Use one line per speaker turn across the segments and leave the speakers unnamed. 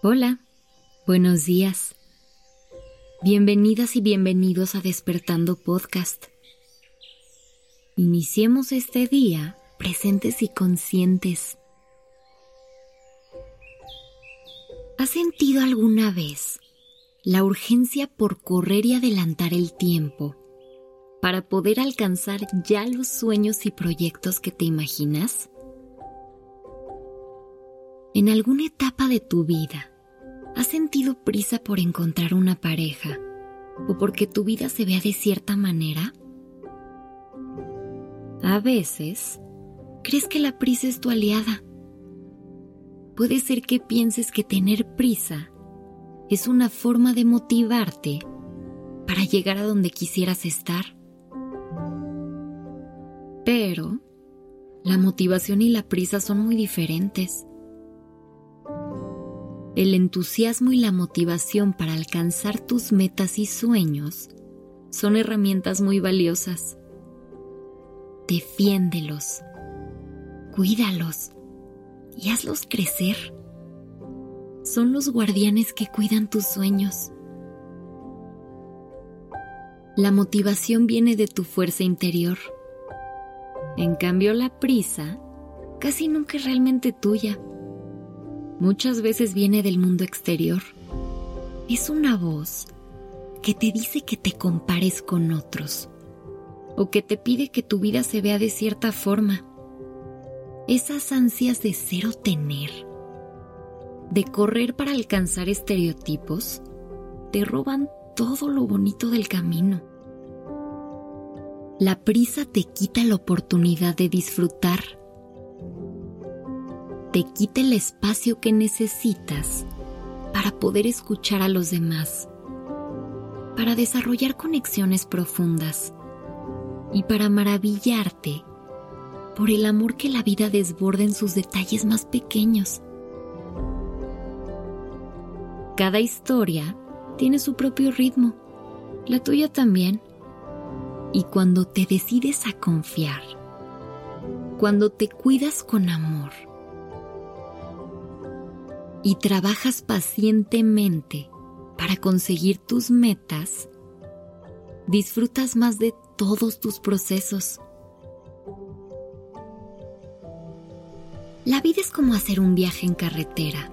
Hola, buenos días. Bienvenidas y bienvenidos a Despertando Podcast. Iniciemos este día presentes y conscientes. ¿Has sentido alguna vez la urgencia por correr y adelantar el tiempo para poder alcanzar ya los sueños y proyectos que te imaginas? En alguna etapa de tu vida, ¿has sentido prisa por encontrar una pareja o porque tu vida se vea de cierta manera? A veces, crees que la prisa es tu aliada. Puede ser que pienses que tener prisa es una forma de motivarte para llegar a donde quisieras estar. Pero la motivación y la prisa son muy diferentes el entusiasmo y la motivación para alcanzar tus metas y sueños son herramientas muy valiosas. Defiéndelos, cuídalos y hazlos crecer. Son los guardianes que cuidan tus sueños. La motivación viene de tu fuerza interior. En cambio, la prisa casi nunca es realmente tuya muchas veces viene del mundo exterior. Es una voz que te dice que te compares con otros o que te pide que tu vida se vea de cierta forma. Esas ansias de ser o tener, de correr para alcanzar estereotipos, te roban todo lo bonito del camino. La prisa te quita la oportunidad de disfrutar te quite el espacio que necesitas para poder escuchar a los demás, para desarrollar conexiones profundas y para maravillarte por el amor que la vida desborda en sus detalles más pequeños. Cada historia tiene su propio ritmo, la tuya también. Y cuando te decides a confiar, cuando te cuidas con amor, y trabajas pacientemente para conseguir tus metas, disfrutas más de todos tus procesos. La vida es como hacer un viaje en carretera.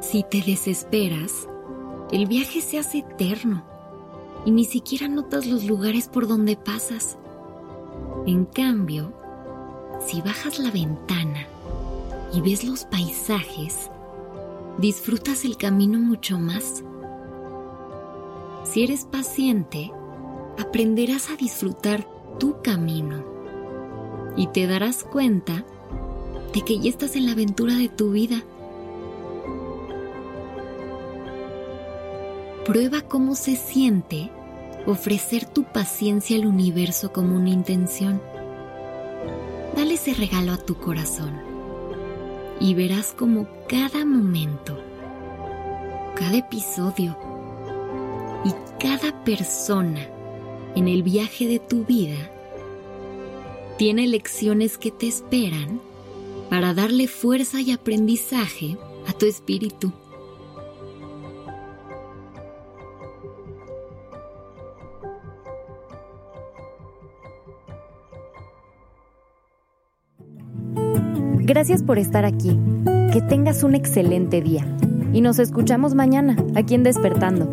Si te desesperas, el viaje se hace eterno y ni siquiera notas los lugares por donde pasas. En cambio, si bajas la ventana y ves los paisajes, disfrutas el camino mucho más. Si eres paciente, aprenderás a disfrutar tu camino y te darás cuenta de que ya estás en la aventura de tu vida. Prueba cómo se siente ofrecer tu paciencia al universo como una intención. Dale ese regalo a tu corazón y verás como cada momento, cada episodio y cada persona en el viaje de tu vida tiene lecciones que te esperan para darle fuerza y aprendizaje a tu espíritu.
Gracias por estar aquí. Que tengas un excelente día. Y nos escuchamos mañana, aquí en Despertando.